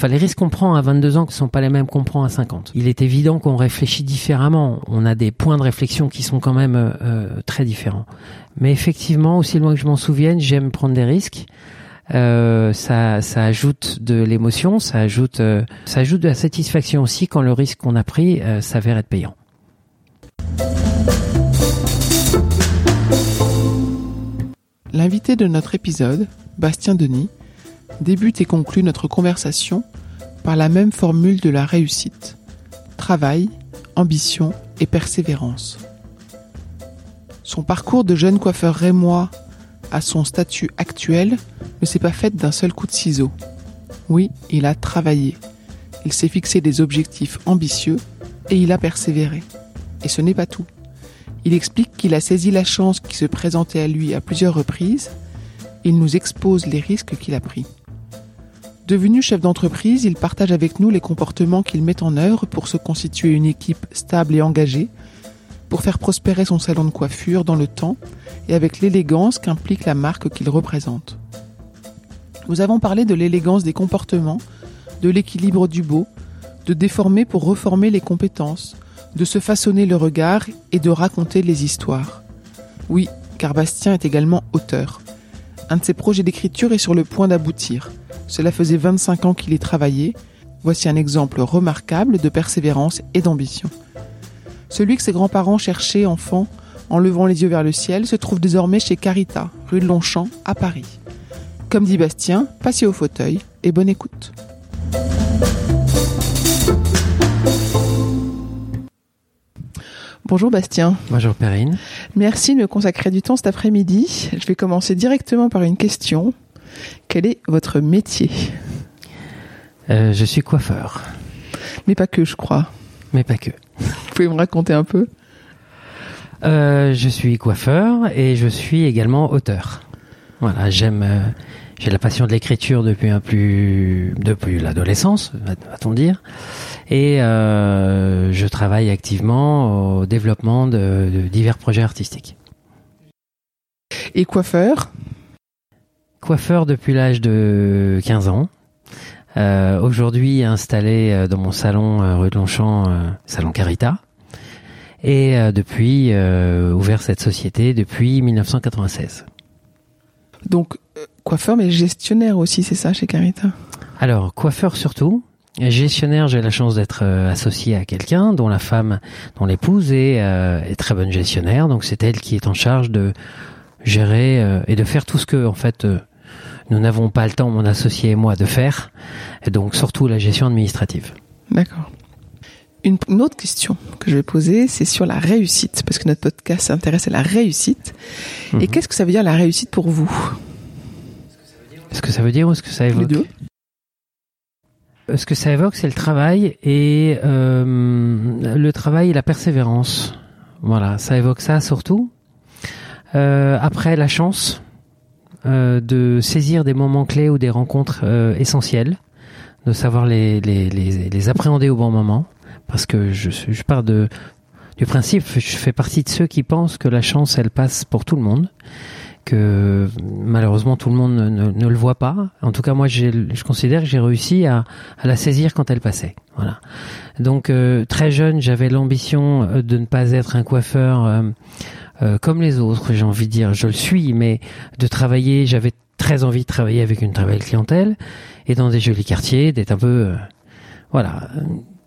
Enfin, les risques qu'on prend à 22 ans ne sont pas les mêmes qu'on prend à 50. Il est évident qu'on réfléchit différemment. On a des points de réflexion qui sont quand même euh, très différents. Mais effectivement, aussi loin que je m'en souvienne, j'aime prendre des risques. Euh, ça, ça ajoute de l'émotion, ça ajoute, euh, ça ajoute de la satisfaction aussi quand le risque qu'on a pris euh, s'avère être payant. L'invité de notre épisode, Bastien Denis, débute et conclut notre conversation par la même formule de la réussite. Travail, ambition et persévérance. Son parcours de jeune coiffeur rémois à son statut actuel ne s'est pas fait d'un seul coup de ciseau. Oui, il a travaillé. Il s'est fixé des objectifs ambitieux et il a persévéré. Et ce n'est pas tout. Il explique qu'il a saisi la chance qui se présentait à lui à plusieurs reprises. Il nous expose les risques qu'il a pris. Devenu chef d'entreprise, il partage avec nous les comportements qu'il met en œuvre pour se constituer une équipe stable et engagée, pour faire prospérer son salon de coiffure dans le temps et avec l'élégance qu'implique la marque qu'il représente. Nous avons parlé de l'élégance des comportements, de l'équilibre du beau, de déformer pour reformer les compétences, de se façonner le regard et de raconter les histoires. Oui, car Bastien est également auteur. Un de ses projets d'écriture est sur le point d'aboutir. Cela faisait 25 ans qu'il y travaillait. Voici un exemple remarquable de persévérance et d'ambition. Celui que ses grands-parents cherchaient enfant en levant les yeux vers le ciel se trouve désormais chez Carita, rue de Longchamp, à Paris. Comme dit Bastien, passez au fauteuil et bonne écoute. Bonjour Bastien. Bonjour Perrine. Merci de me consacrer du temps cet après-midi. Je vais commencer directement par une question. Quel est votre métier euh, Je suis coiffeur. Mais pas que, je crois. Mais pas que. Vous pouvez me raconter un peu? Euh, Je suis coiffeur et je suis également auteur. Voilà, j'aime, euh, j'ai la passion de l'écriture depuis un plus, depuis l'adolescence, va-t-on dire. Et euh, je travaille activement au développement de, de divers projets artistiques. Et coiffeur? Coiffeur depuis l'âge de 15 ans. Euh, Aujourd'hui installé euh, dans mon salon euh, rue de Longchamp, euh, salon Carita. Et euh, depuis ouvert cette société depuis 1996. Donc coiffeur mais gestionnaire aussi, c'est ça chez Carita? Alors coiffeur surtout, Gestionnaire, j'ai la chance d'être associé à quelqu'un dont la femme, dont l'épouse est, euh, est, très bonne gestionnaire. Donc c'est elle qui est en charge de gérer euh, et de faire tout ce que en fait euh, nous n'avons pas le temps, mon associé et moi, de faire. Et donc surtout la gestion administrative. D'accord. Une, une, autre question que je vais poser, c'est sur la réussite, parce que notre podcast s'intéresse à la réussite. Et qu'est-ce que ça veut dire la réussite pour vous? Est-ce que ça veut dire ou est-ce que ça évoque? Les deux ce que ça évoque, c'est le travail et euh, le travail et la persévérance. Voilà, ça évoque ça surtout. Euh, après, la chance euh, de saisir des moments clés ou des rencontres euh, essentielles, de savoir les, les, les, les, appréhender au bon moment, parce que je, je pars de, du principe, je fais partie de ceux qui pensent que la chance, elle passe pour tout le monde que malheureusement tout le monde ne, ne, ne le voit pas. En tout cas, moi, je considère que j'ai réussi à, à, la saisir quand elle passait. Voilà. Donc euh, très jeune, j'avais l'ambition de ne pas être un coiffeur euh, euh, comme les autres. J'ai envie de dire, je le suis, mais de travailler. J'avais très envie de travailler avec une très belle clientèle et dans des jolis quartiers, d'être un peu, voilà,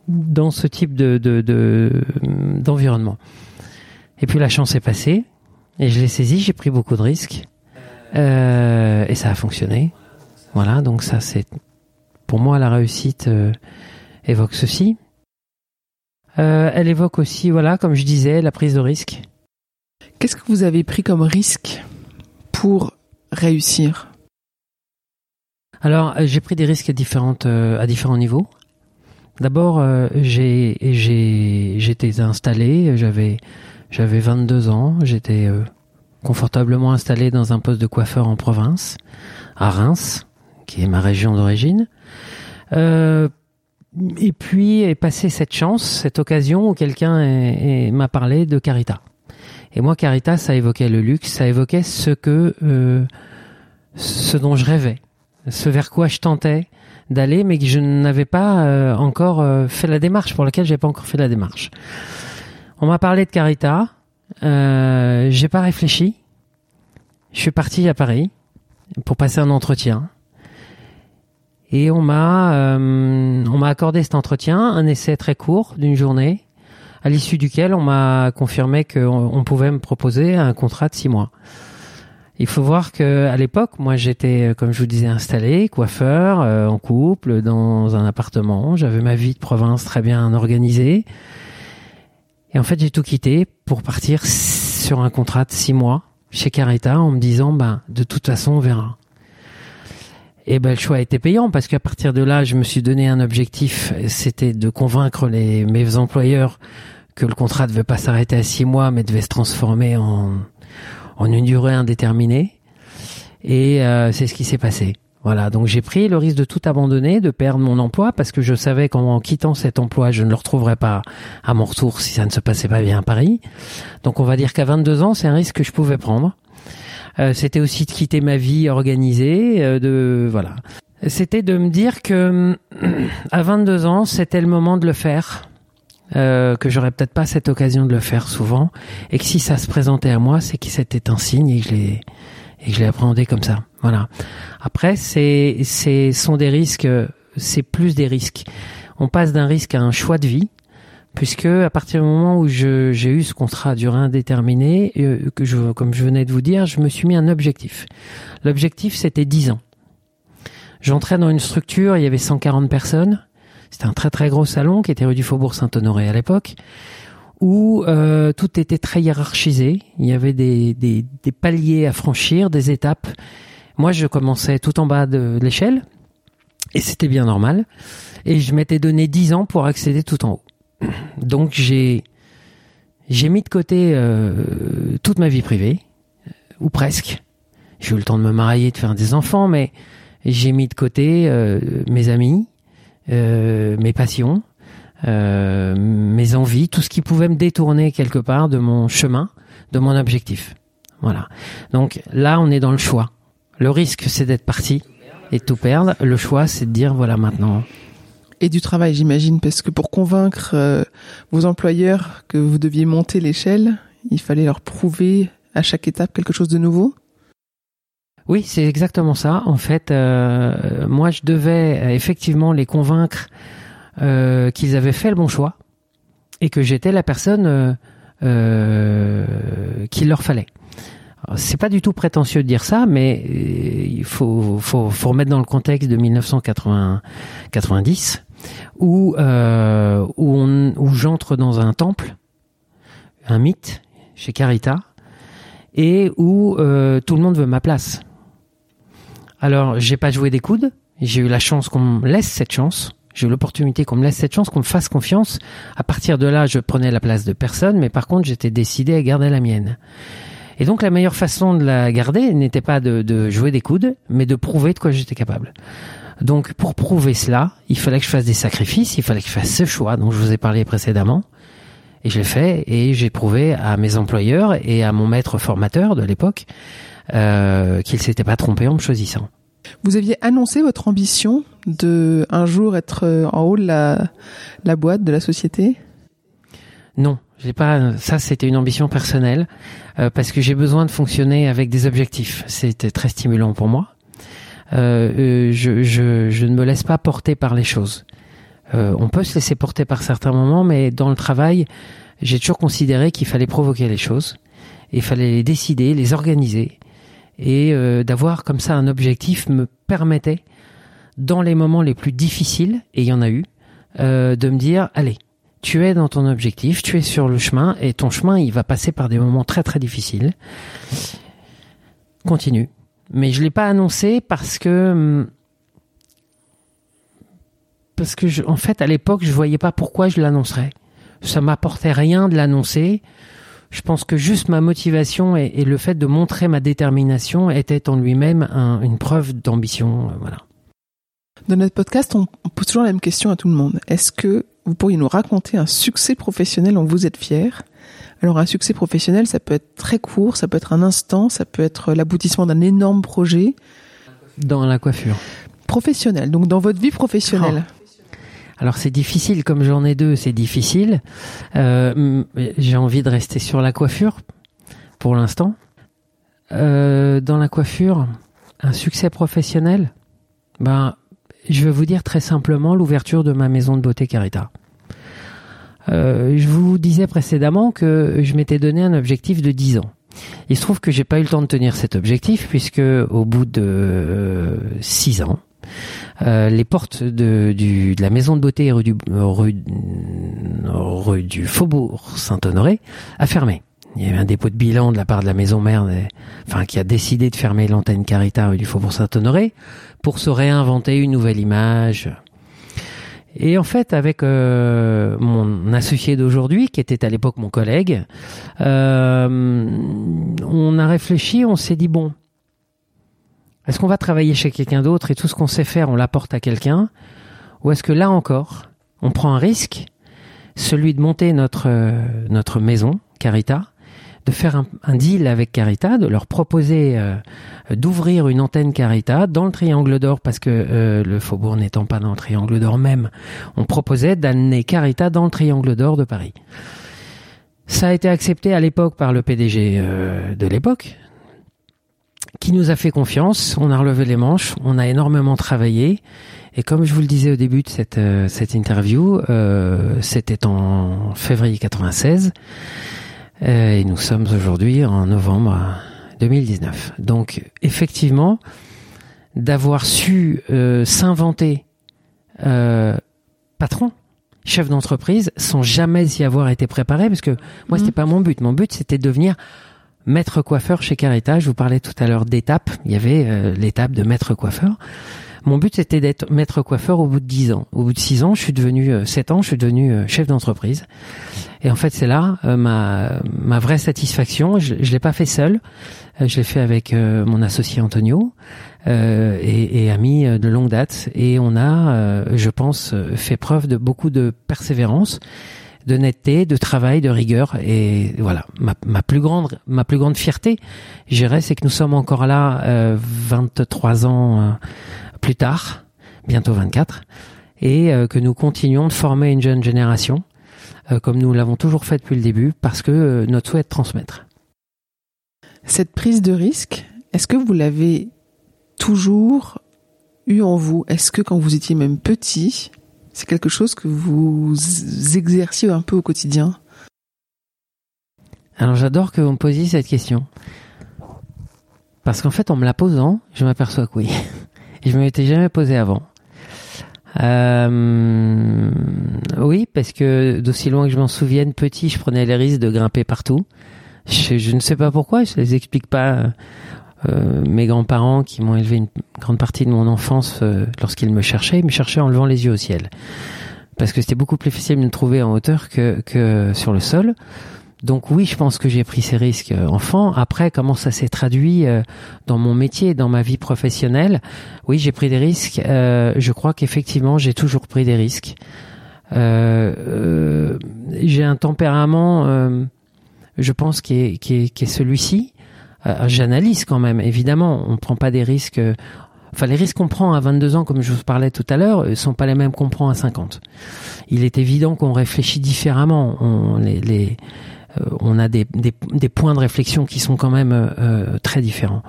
dans ce type de, de, d'environnement. Et puis la chance est passée et je l'ai saisi, j'ai pris beaucoup de risques euh, et ça a fonctionné. Voilà, donc ça c'est pour moi la réussite euh, évoque ceci. Euh, elle évoque aussi, voilà, comme je disais, la prise de risque. Qu'est-ce que vous avez pris comme risque pour réussir? Alors, j'ai pris des risques à, différentes, à différents niveaux. D'abord, euh, j'ai, j'étais installé, j'avais, j'avais 22 ans, j'étais euh, confortablement installé dans un poste de coiffeur en province, à Reims, qui est ma région d'origine. Euh, et puis est passé cette chance, cette occasion où quelqu'un m'a parlé de Carita. Et moi, Carita, ça évoquait le luxe, ça évoquait ce que, ce dont je rêvais, ce vers quoi je tentais, d'aller, mais que je n'avais pas euh, encore euh, fait la démarche, pour laquelle j'ai pas encore fait la démarche. On m'a parlé de Carita, euh, j'ai pas réfléchi. Je suis parti à Paris pour passer un entretien. Et on m'a euh, on m'a accordé cet entretien, un essai très court d'une journée, à l'issue duquel on m'a confirmé qu'on on pouvait me proposer un contrat de six mois. Il faut voir que à l'époque, moi, j'étais, euh, comme je vous disais, installé, coiffeur, euh, en couple, dans un appartement. J'avais ma vie de province très bien organisée. Et en fait, j'ai tout quitté pour partir sur un contrat de six mois chez Carita en me disant, ben, de toute façon, on verra. Et ben, le choix a été payant parce qu'à partir de là, je me suis donné un objectif. C'était de convaincre les, mes employeurs que le contrat ne devait pas s'arrêter à six mois, mais devait se transformer en, en une durée indéterminée. Et euh, c'est ce qui s'est passé. Voilà, donc j'ai pris le risque de tout abandonner, de perdre mon emploi, parce que je savais qu'en quittant cet emploi, je ne le retrouverais pas à mon retour si ça ne se passait pas bien à Paris. Donc on va dire qu'à 22 ans, c'est un risque que je pouvais prendre. Euh, c'était aussi de quitter ma vie organisée, euh, de voilà. C'était de me dire que à 22 ans, c'était le moment de le faire euh, que j'aurais peut-être pas cette occasion de le faire souvent, et que si ça se présentait à moi, c'est que c'était un signe et que je l'ai et que je l'ai appréhendé comme ça. Voilà. Après, c'est c'est sont des risques, c'est plus des risques. On passe d'un risque à un choix de vie, puisque à partir du moment où j'ai eu ce contrat à durée indéterminée, euh, comme je venais de vous dire, je me suis mis un objectif. L'objectif, c'était 10 ans. J'entrais dans une structure, il y avait 140 personnes. C'était un très très gros salon qui était rue du Faubourg Saint-Honoré à l'époque, où euh, tout était très hiérarchisé. Il y avait des, des, des, paliers à franchir, des étapes. Moi, je commençais tout en bas de, l'échelle, et c'était bien normal. Et je m'étais donné 10 ans pour accéder tout en haut. Donc j'ai j'ai mis de côté euh, toute ma vie privée, ou presque. J'ai eu le temps de me marier, de faire des enfants, mais j'ai mis de côté euh, mes amis, euh, mes passions, euh, mes envies, tout ce qui pouvait me détourner quelque part de mon chemin, de mon objectif. Voilà. Donc là, on est dans le choix. Le risque, c'est d'être parti et de tout perdre. Le choix, c'est de dire voilà maintenant. Et du travail, j'imagine, parce que pour convaincre euh, vos employeurs que vous deviez monter l'échelle, il fallait leur prouver à chaque étape quelque chose de nouveau? Oui, c'est exactement ça. En fait, euh, moi, je devais euh, effectivement les convaincre qu'ils avaient fait le bon choix et que j'étais la personne qu'il leur fallait. C'est pas du tout prétentieux de dire ça, mais il faut, faut, faut remettre dans le contexte de 1990 où où, où j'entre dans un temple, un mythe chez Carita, et où tout le monde veut ma place. Alors, j'ai pas joué des coudes. J'ai eu la chance qu'on me laisse cette chance. J'ai eu l'opportunité qu'on me laisse cette chance, qu'on me fasse confiance. À partir de là, je prenais la place de personne, mais par contre, j'étais décidé à garder la mienne. Et donc, la meilleure façon de la garder n'était pas de, jouer des coudes, mais de prouver de quoi j'étais capable. Donc, pour prouver cela, il fallait que je fasse des sacrifices, il fallait que je fasse ce choix dont je vous ai parlé précédemment. Et je l'ai fait, et j'ai prouvé à mes employeurs et à mon maître formateur de l'époque euh, qu'il s'était pas trompé en me choisissant. Vous aviez annoncé votre ambition de un jour être euh, en haut de la, la boîte de la société? Non, j'ai pas. Ça, c'était une ambition personnelle euh, parce que j'ai besoin de fonctionner avec des objectifs. C'était très stimulant pour moi. Euh, je, je, je, ne me laisse pas porter par les choses. on peut se laisser porter par certains moments, mais dans le travail, j'ai toujours considéré qu'il fallait provoquer les choses, il fallait les décider, les organiser, et d'avoir comme ça un objectif me permettait, dans les moments les plus difficiles, et il y en a eu, de me dire, allez, tu es dans ton objectif, tu es sur le chemin et ton chemin, il va passer par des moments très très difficiles. Continue. Mais je l'ai pas annoncé parce que hum, parce que en fait à l'époque je voyais pas pourquoi je l'annoncerais. Ça m'apportait rien de l'annoncer. Je pense que juste ma motivation et, le fait de montrer ma détermination était en lui-même une preuve d'ambition. Euh, voilà. Dans notre podcast, on, pose toujours la même question à tout le monde. Est-ce que vous pourriez nous raconter un succès professionnel dont vous êtes fier Alors un succès professionnel, ça peut être très court, ça peut être un instant, ça peut être l'aboutissement d'un énorme projet. Dans la coiffure. Professionnel, donc dans votre vie professionnelle. Oh. Alors c'est difficile, comme j'en ai deux, c'est difficile. Euh, j'ai envie de rester sur la coiffure pour l'instant. Euh, dans la coiffure, un succès professionnel, ben je vais vous dire très simplement l'ouverture de ma maison de beauté Carita. Euh, je vous disais précédemment que je m'étais donné un objectif de 10 ans. Il se trouve que j'ai pas eu le temps de tenir cet objectif puisque au bout de 6 ans, euh, les portes de, la maison de beauté rue du, rue, rue du Faubourg Saint-Honoré a fermé. Il y avait un dépôt de bilan de la part de la maison mère, enfin qui a décidé de fermer l'antenne Carita rue du Faubourg Saint-Honoré pour se réinventer une nouvelle image. Et en fait, avec euh, mon associé d'aujourd'hui, qui était à l'époque mon collègue, euh, on a réfléchi, on s'est dit bon, est-ce qu'on va travailler chez quelqu'un d'autre et tout ce qu'on sait faire, on l'apporte à quelqu'un, ou est-ce que là encore, on prend un risque, celui de monter notre notre maison Carita, de faire un, deal avec Carita, de leur proposer euh, d'ouvrir une antenne Carita dans le Triangle d'Or, parce que euh, le Faubourg n'étant pas dans le Triangle d'Or même, on proposait d'amener Carita dans le Triangle d'Or de Paris. Ça a été accepté à l'époque par le PDG euh, de l'époque, qui nous a fait confiance, on a relevé les manches, on a énormément travaillé, et comme je vous le disais au début de cette, cette interview, c'était en février 96, euh, et nous sommes aujourd'hui en novembre 2019. Donc effectivement, d'avoir su euh, s'inventer euh, patron, chef d'entreprise, sans jamais y avoir été préparé, parce que moi, c'était mhm. pas mon but. Mon but, c'était de devenir maître coiffeur chez Carita. Je vous parlais tout à l'heure d'étapes. Il y avait l'étape de maître coiffeur. Mon but, c'était d'être maître coiffeur au bout de 10 ans. Au bout de 6 ans, je suis devenu, 7 ans, je suis devenu chef d'entreprise. Et en fait, c'est là euh, ma, ma vraie satisfaction. Je, je l'ai pas fait seul. Euh, je l'ai fait avec euh, mon associé Antonio et, et ami de longue date. Et on a, je pense, fait preuve de beaucoup de persévérance de netteté, de travail, de rigueur. Et voilà, ma, ma plus grande, ma plus grande fierté, j'irais, c'est que nous sommes encore là euh, 23 ans plus tard, bientôt 24, et que nous continuons de former une jeune génération euh, comme nous l'avons toujours fait depuis le début, parce que euh, notre souhait est de transmettre. Cette prise de risque, est-ce que vous l'avez toujours eu en vous? Est-ce que quand vous étiez même petit, c'est quelque chose que vous exerciez un peu au quotidien? Alors j'adore que vous me posiez cette question. Parce qu'en fait, en me la posant, je m'aperçois que oui. Et je ne me l'étais jamais posé avant. Euh, oui, parce que d'aussi loin que je m'en souvienne, petit, je prenais les risques de grimper partout. Je, ne sais pas pourquoi, je les explique pas. Euh, mes grands-parents qui m'ont élevé une grande partie de mon enfance euh, lorsqu'ils me cherchaient, ils me cherchaient en levant les yeux au ciel. Parce que c'était beaucoup plus facile de me trouver en hauteur que, que sur le sol. Donc oui, je pense que j'ai pris ces risques euh, enfant. Après, comment ça s'est traduit euh, dans mon métier, dans ma vie professionnelle? Oui, j'ai pris des risques. Euh, je crois qu'effectivement, j'ai toujours pris des risques. j'ai un tempérament, je pense, qui est, celui-ci. J'analyse quand même, évidemment. On prend pas des risques. Enfin, les risques qu'on prend à 22 ans, comme je vous parlais tout à l'heure, sont pas les mêmes qu'on prend à 50. Il est évident qu'on réfléchit différemment. On a des, des, points de réflexion qui sont quand même euh, très différents.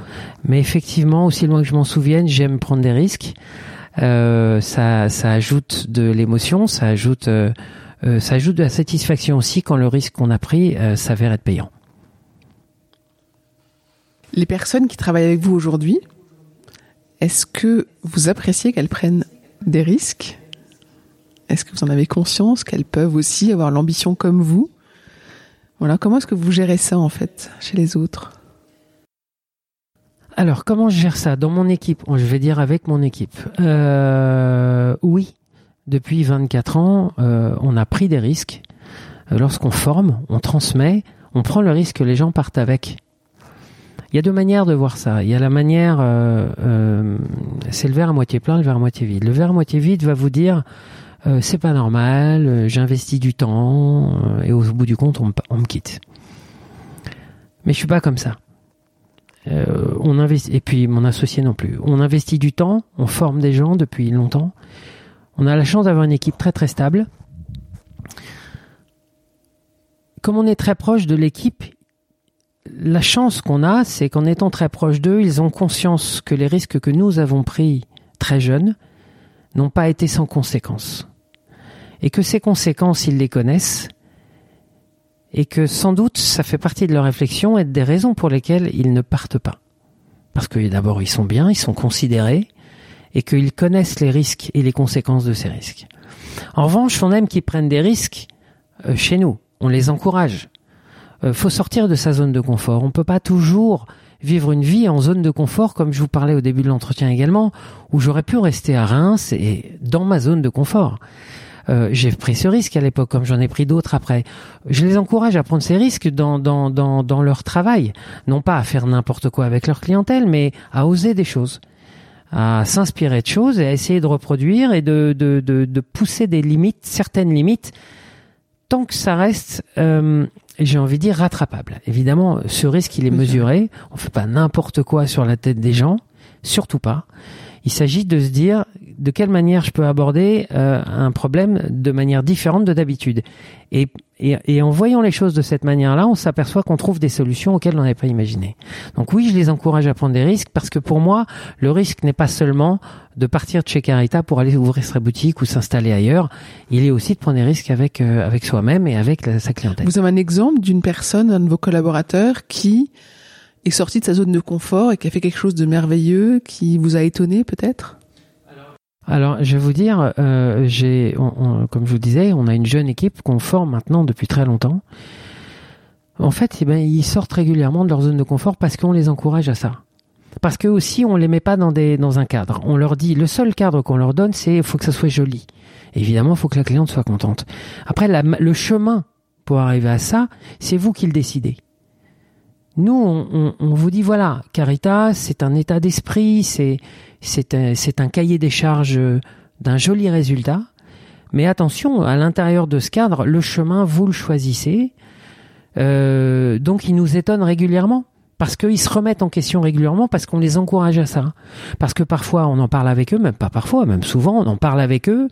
Mais effectivement, aussi loin que je m'en souvienne, j'aime prendre des risques. Euh, ça, ça ajoute de l'émotion, ça ajoute, euh, euh, ça ajoute de la satisfaction aussi quand le risque qu'on a pris s'avère être payant. Les personnes qui travaillent avec vous aujourd'hui, est-ce que vous appréciez qu'elles prennent des risques? Est-ce que vous en avez conscience qu'elles peuvent aussi avoir l'ambition comme vous? Voilà, comment est-ce que vous gérez ça en fait chez les autres? Alors, comment je gère ça? Dans mon équipe, je vais dire avec mon équipe. Euh, oui, depuis 24 ans, euh, on a pris des risques. Euh, lorsqu'on forme, on transmet, on prend le risque que les gens partent avec. Il y a deux manières de voir ça. Il y a la manière, c'est le verre à moitié plein, le verre à moitié vide. Le verre à moitié vide va vous dire, c'est pas normal, j'investis du temps et au bout du compte, on, me quitte. Mais je suis pas comme ça. Euh, on et puis mon associé non plus. On investit du temps, on forme des gens depuis longtemps. On a la chance d'avoir une équipe très très stable. Comme on est très proche de l'équipe, la chance qu'on a, c'est qu'en étant très proche d'eux, ils ont conscience que les risques que nous avons pris très jeunes n'ont pas été sans conséquences. Et que ces conséquences, ils les connaissent et que sans doute ça fait partie de leur réflexion et des raisons pour lesquelles ils ne partent pas. Parce que d'abord ils sont bien, ils sont considérés et qu'ils connaissent les risques et les conséquences de ces risques. En revanche, on aime qu'ils prennent des risques euh, chez nous, on les encourage. Euh, faut sortir de sa zone de confort. On ne peut pas toujours vivre une vie en zone de confort, comme je vous parlais au début de l'entretien également, où j'aurais pu rester à Reims et dans ma zone de confort. Euh, j'ai pris ce risque à l'époque, comme j'en ai pris d'autres après. Je les encourage à prendre ces risques dans, dans, dans, dans leur travail, non pas à faire n'importe quoi avec leur clientèle, mais à oser des choses à s'inspirer de choses et à essayer de reproduire et de, de, de, de pousser des limites, certaines limites, tant que ça reste, euh, j'ai envie de dire, rattrapable. Évidemment, ce risque, il est mesuré. On fait pas n'importe quoi sur la tête des gens, surtout pas. Il s'agit de se dire de quelle manière je peux aborder euh, un problème de manière différente de d'habitude. Et, et, en voyant les choses de cette manière-là, on s'aperçoit qu'on trouve des solutions auxquelles on n'avait pas imaginé. Donc oui, je les encourage à prendre des risques parce que pour moi, le risque n'est pas seulement de partir de chez Carita pour aller ouvrir sa boutique ou s'installer ailleurs. Il est aussi de prendre des risques avec euh, avec soi-même et avec sa clientèle. Vous avez un exemple d'une personne, un de vos collaborateurs qui est sorti de sa zone de confort et qui a fait quelque chose de merveilleux, qui vous a étonné peut-être? Alors, je vais vous dire, euh, j'ai, comme je vous disais, on a une jeune équipe qu'on forme maintenant depuis très longtemps. En fait, eh ben, ils sortent régulièrement de leur zone de confort parce qu'on les encourage à ça. Parce que aussi, on les met pas dans des dans un cadre. On leur dit, le seul cadre qu'on leur donne, c'est faut que ça soit joli. évidemment, faut que la cliente soit contente. Après, le chemin pour arriver à ça, c'est vous qui le décidez. Nous, on, vous dit voilà, Caritas, c'est un état d'esprit, c'est c'est un, un, cahier des charges d'un joli résultat. Mais attention, à l'intérieur de ce cadre, le chemin, vous le choisissez. Euh, donc, ils nous étonnent régulièrement parce qu'ils se remettent en question régulièrement, parce qu'on les encourage à ça. Parce que parfois, on en parle avec eux, même pas parfois, même souvent, on en parle avec eux.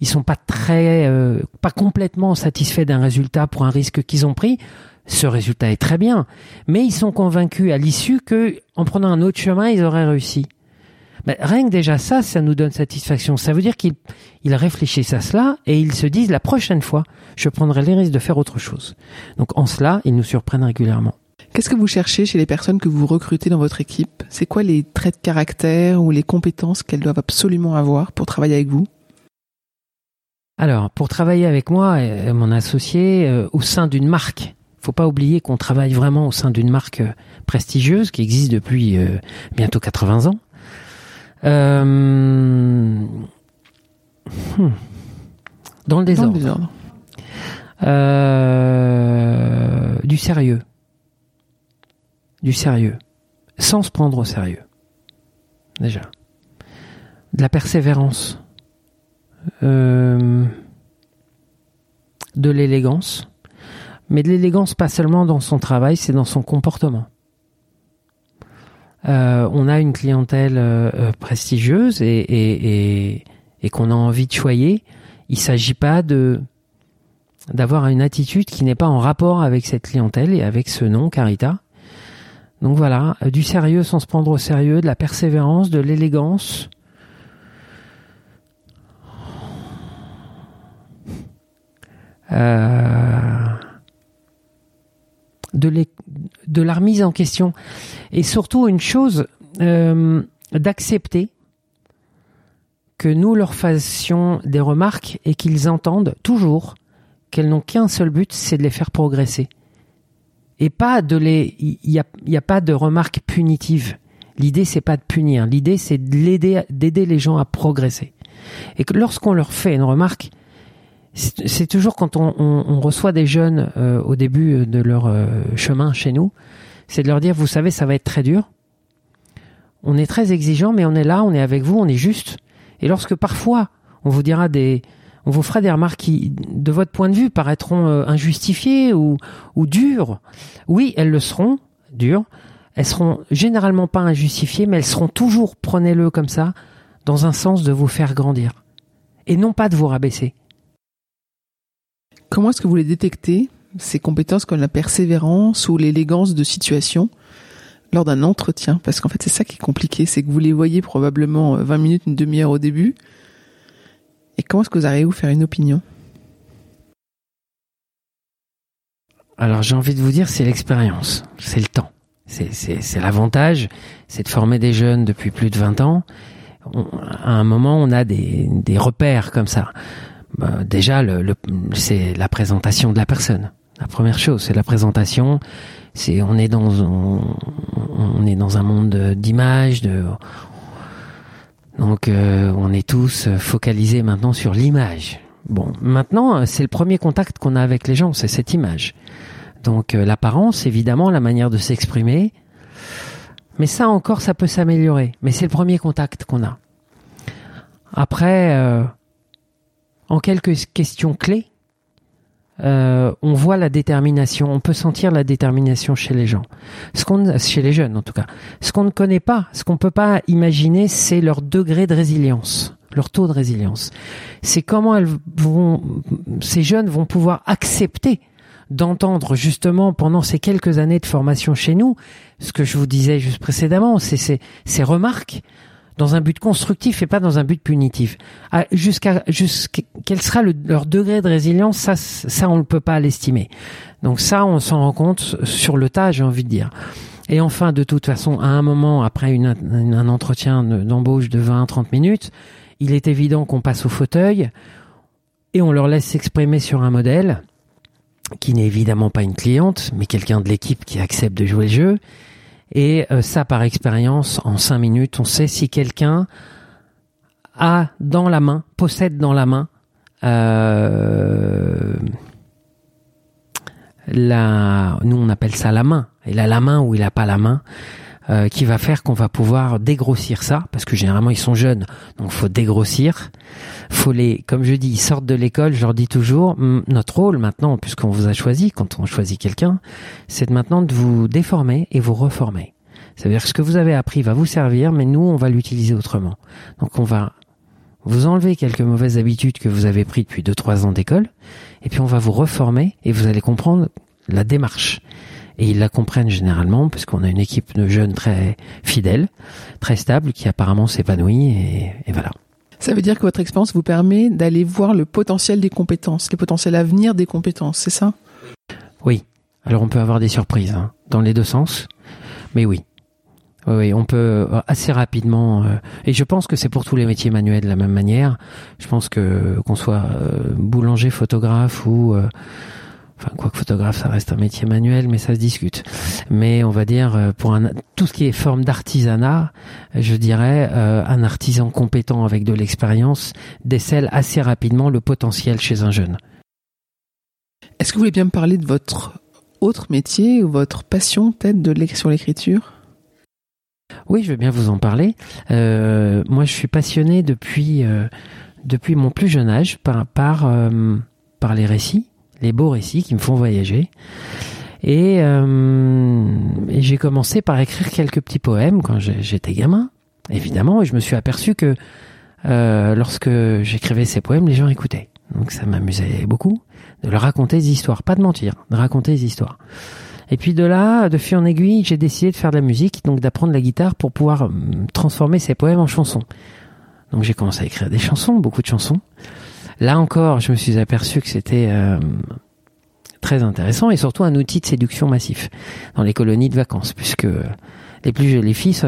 Ils sont pas très, euh, pas complètement satisfaits d'un résultat pour un risque qu'ils ont pris. Ce résultat est très bien, mais ils sont convaincus à l'issue que, en prenant un autre chemin, ils auraient réussi rien que déjà ça, ça nous donne satisfaction. Ça veut dire qu'ils réfléchissent à cela et ils se disent la prochaine fois, je prendrai les risques de faire autre chose. Donc en cela, ils nous surprennent régulièrement. Qu'est-ce que vous cherchez chez les personnes que vous recrutez dans votre équipe? C'est quoi les traits de caractère ou les compétences qu'elles doivent absolument avoir pour travailler avec vous? Alors, pour travailler avec moi et mon associé euh, au sein d'une marque, faut pas oublier qu'on travaille vraiment au sein d'une marque euh, prestigieuse qui existe depuis euh, bientôt 80 ans. Euh, hmm. Dans le désordre. Euh, du sérieux. Du sérieux. Sans se prendre au sérieux. Déjà. De la persévérance. Euh, de l'élégance. Mais de l'élégance, pas seulement dans son travail, c'est dans son comportement. Euh, on a une clientèle euh, euh, prestigieuse et, qu'on a envie de choyer. Il ne s'agit pas de d'avoir une attitude qui n'est pas en rapport avec cette clientèle et avec ce nom Carita. Donc voilà, du sérieux sans se prendre au sérieux, de la persévérance, de l'élégance. Euh de, la remise en question. Et surtout une chose, euh, d'accepter que nous leur fassions des remarques et qu'ils entendent toujours qu'elles n'ont qu'un seul but, c'est de les faire progresser. Et pas de les, il n'y a, y a pas de remarques punitives. L'idée c'est pas de punir, l'idée c'est d'aider les gens à progresser. Et lorsqu'on leur fait une remarque, c'est toujours quand on, reçoit des jeunes euh, au début de leur euh, chemin chez nous, c'est de leur dire, vous savez, ça va être très dur. On est très exigeant, mais on est là, on est avec vous, on est juste. Et lorsque parfois on vous dira des, on vous fera des remarques qui, de votre point de vue, paraîtront euh, injustifiées ou, ou dures. Oui, elles le seront, dures. Elles seront généralement pas injustifiées, mais elles seront toujours, prenez-le comme ça, dans un sens de vous faire grandir. Et non pas de vous rabaisser. Comment est-ce que vous les détectez, ces compétences comme la persévérance ou l'élégance de situation lors d'un entretien? Parce qu'en fait, c'est ça qui est compliqué, c'est que vous les voyez probablement 20 euh, minutes, une demi-heure au début. Et comment est-ce que vous arrivez à vous faire une opinion? Alors j'ai envie de vous dire, c'est l'expérience, c'est le temps. C'est l'avantage, c'est de former des jeunes depuis plus de 20 ans. à un moment, on a des, des repères comme ça. Bah, déjà, le, c'est la présentation de la personne. La première chose, c'est la présentation. C'est on est dans on, on est dans un monde d'images, de donc euh, on est tous focalisés maintenant sur l'image. Bon, maintenant c'est le premier contact qu'on a avec les gens, c'est cette image. Donc euh, l'apparence, évidemment, la manière de s'exprimer. Mais ça encore, ça peut s'améliorer. Mais c'est le premier contact qu'on a. Après, euh, en quelques questions clés, euh, on voit la détermination, on peut sentir la détermination chez les gens, chez les jeunes en tout cas. Ce qu'on ne connaît pas, ce qu'on peut pas imaginer, c'est leur degré de résilience, leur taux de résilience. C'est comment ces jeunes vont pouvoir accepter d'entendre justement pendant ces quelques années de formation chez nous, ce que je vous disais juste précédemment, ces remarques dans un but constructif et pas dans un but punitif. Ah, jusqu'à jusqu'à quel sera le, leur degré de résilience, ça, ça on ne peut pas l'estimer. Donc ça, on s'en rend compte sur le tas, j'ai envie de dire. Et enfin, de toute façon, à un moment, après une, un entretien d'embauche de 20-30 minutes, il est évident qu'on passe au fauteuil et on leur laisse s'exprimer sur un modèle qui n'est évidemment pas une cliente, mais quelqu'un de l'équipe qui accepte de jouer le jeu et euh, ça, par expérience, en cinq minutes, on sait si quelqu'un a dans la main, possède dans la main euh, la, nous on appelle ça la main. Il a la main ou il a pas la main. Euh, qui va faire qu'on va pouvoir dégrossir ça parce que généralement ils sont jeunes donc faut dégrossir. Faut les comme je dis ils sortent de l'école je leur dis toujours notre rôle maintenant puisqu'on vous a choisi quand on choisit quelqu'un c'est maintenant de vous déformer et vous reformer. C'est à dire que ce que vous avez appris va vous servir mais nous on va l'utiliser autrement. Donc on va vous enlever quelques mauvaises habitudes que vous avez prises depuis 2-3 ans d'école et puis on va vous reformer et vous allez comprendre la démarche et ils la comprennent généralement parce qu'on a une équipe de jeunes très fidèles, très stable, qui apparemment s'épanouit et, et, voilà. Ça veut dire que votre expérience vous permet d'aller voir le potentiel des compétences, les potentiels à venir des compétences, c'est ça? Oui. Alors on peut avoir des surprises hein, dans les deux sens, mais oui. Oui, on peut euh, assez rapidement, euh, et je pense que c'est pour tous les métiers manuels de la même manière. Je pense que qu'on soit euh, boulanger, photographe ou enfin quoi que photographe ça reste un métier manuel mais ça se discute. Mais on va dire euh, pour un, tout ce qui est forme d'artisanat je dirais euh, un artisan compétent avec de l'expérience décèle assez rapidement le potentiel chez un jeune. Est-ce que vous voulez bien me parler de votre autre métier ou votre passion peut-être de sur l'écriture? Oui je veux bien vous en parler. Euh, moi je suis passionné depuis euh, depuis mon plus jeune âge par par par les récits les beaux récits qui me font voyager. Et, euh, et j'ai commencé par écrire quelques petits poèmes quand j'étais gamin, évidemment, et je me suis aperçu que euh, lorsque j'écrivais ces poèmes, les gens écoutaient. Donc ça m'amusait beaucoup de leur raconter des histoires, pas de mentir, de raconter des histoires. Et puis de là, de fil en aiguille, j'ai décidé de faire de la musique, donc d'apprendre la guitare pour pouvoir transformer ces poèmes en chansons. Donc j'ai commencé à écrire des chansons, beaucoup de chansons. Là encore, je me suis aperçu que c'était euh, très intéressant et surtout un outil de séduction massif dans les colonies de vacances, puisque les plus jolies filles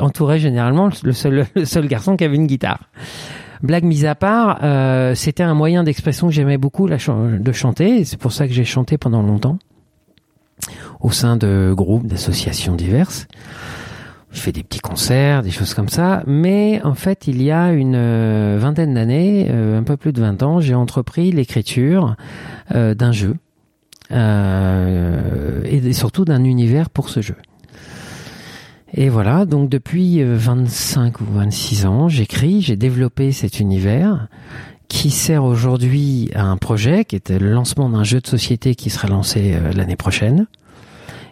entouraient généralement le seul, garçon qui avait une guitare. Blague mise à part, euh, c'était un moyen d'expression que j'aimais beaucoup de chanter. C'est pour ça que j'ai chanté pendant longtemps au sein de groupes, d'associations diverses. Je fais des petits concerts, des choses comme ça. Mais en fait, il y a une euh, vingtaine d'années, euh, un peu plus de 20 ans, j'ai entrepris l'écriture euh, d'un jeu. et surtout d'un univers pour ce jeu. Et voilà, donc depuis 25 ou 26 ans, j'écris, j'ai développé cet univers qui sert aujourd'hui à un projet qui était le lancement d'un jeu de société qui sera lancé l'année prochaine.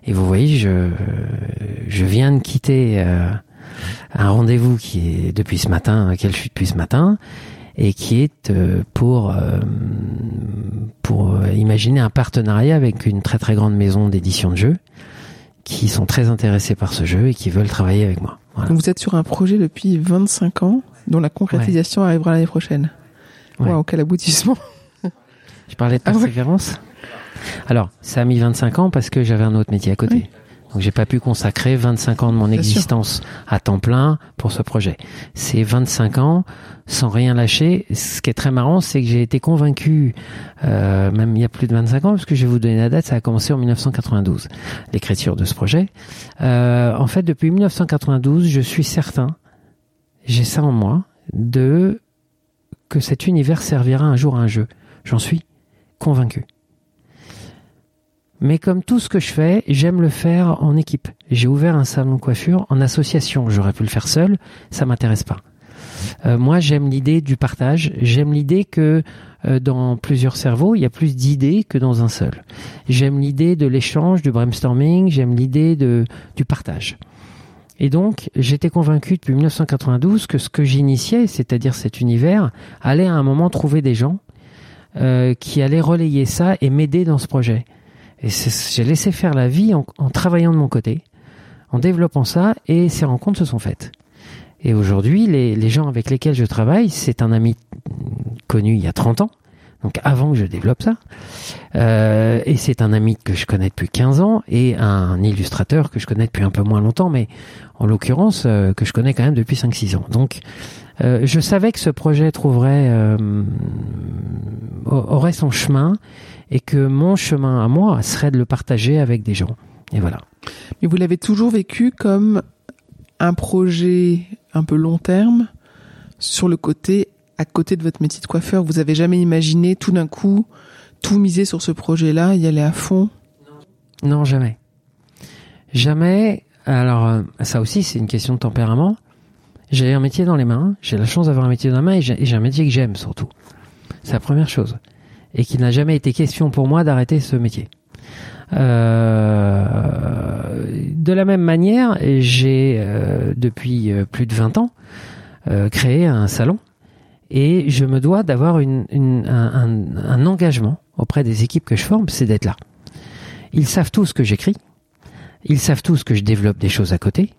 Et vous voyez, je, je viens de quitter euh, un rendez-vous qui est depuis ce matin, auquel je suis depuis ce matin, et qui est euh, pour euh, pour imaginer un partenariat avec une très très grande maison d'édition de jeux qui sont très intéressés par ce jeu et qui veulent travailler avec moi. Donc vous êtes sur un projet depuis 25 ans dont la concrétisation arrivera l'année prochaine. Ouais. Wow, quel aboutissement Je parlais de ah persévérance. Alors, ça a mis 25 ans parce que j'avais un autre métier à côté. Donc j'ai pas pu consacrer 25 ans de mon existence à temps plein pour ce projet. C'est 25 ans sans rien lâcher. Ce qui est très marrant, c'est que j'ai été convaincu, euh, même il y a plus de 25 ans, parce que je vais vous donner la date, ça a commencé en 1992, l'écriture de ce projet. Euh, en fait, depuis 1992, je suis certain, j'ai ça en moi, de que cet univers servira un jour à un jeu. J'en suis convaincu. Mais comme tout ce que je fais, j'aime le faire en équipe. J'ai ouvert un salon de coiffure en association. J'aurais pu le faire seul, ça m'intéresse pas. Euh, moi, j'aime l'idée du partage. J'aime l'idée que euh, dans plusieurs cerveaux, il y a plus d'idées que dans un seul. J'aime l'idée de l'échange, du brainstorming. J'aime l'idée de du partage. Et donc, j'étais convaincu depuis 1992 que ce que j'initiais, c'est-à-dire cet univers, allait à un moment trouver des gens euh, qui allaient relayer ça et m'aider dans ce projet. Et j'ai laissé faire la vie en, travaillant de mon côté, en développant ça, et ces rencontres se sont faites. Et aujourd'hui, les, les, gens avec lesquels je travaille, c'est un ami connu il y a 30 ans, donc avant que je développe ça, euh, et c'est un ami que je connais depuis 15 ans, et un illustrateur que je connais depuis un peu moins longtemps, mais en l'occurrence euh, que je connais quand même depuis 5-6 ans. Donc euh, je savais que ce projet trouverait aurait son chemin et que mon chemin à moi serait de le partager avec des gens. Et voilà. Mais vous l'avez toujours vécu comme un projet un peu long terme sur le côté, à côté de votre métier de coiffeur. Vous avez jamais imaginé tout d'un coup tout miser sur ce projet-là, y aller à fond? Non, jamais. Jamais. Alors, euh, ça aussi, c'est une question de tempérament. J'ai un métier dans les mains, j'ai la chance d'avoir un métier dans les mains et j'ai un métier que j'aime surtout. C'est la première chose et qu'il n'a jamais été question pour moi d'arrêter ce métier. Euh, de la même manière, j'ai euh, depuis plus de 20 ans créé un salon et je me dois d'avoir une, une, un, un, engagement auprès des équipes que je forme, c'est d'être là. Ils savent tous que j'écris, ils savent tous que je développe des choses à côté.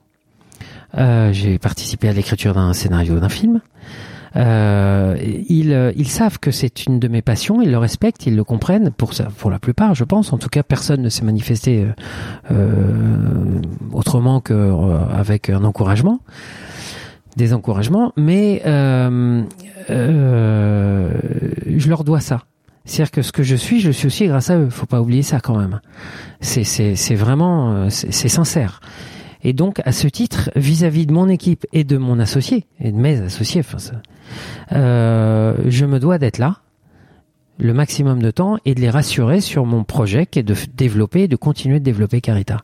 j'ai participé à l'écriture d'un scénario d'un film. Euh, ils, euh, ils savent que c'est une de mes passions, ils le respectent, ils le comprennent pour ça, pour la plupart, je pense. En tout cas, personne ne s'est manifesté euh, euh autrement que euh, avec un encouragement, des encouragements. Mais euh, je leur dois ça. C'est-à-dire que ce que je suis, je suis aussi grâce à eux. Faut pas oublier ça quand même. C'est vraiment c'est sincère. Et donc, à ce titre, vis-à-vis de mon équipe et de mon associé, et de mes associés, enfin, euh, je me dois d'être là le maximum de temps et de les rassurer sur mon projet qui est de développer et de continuer de développer Carita.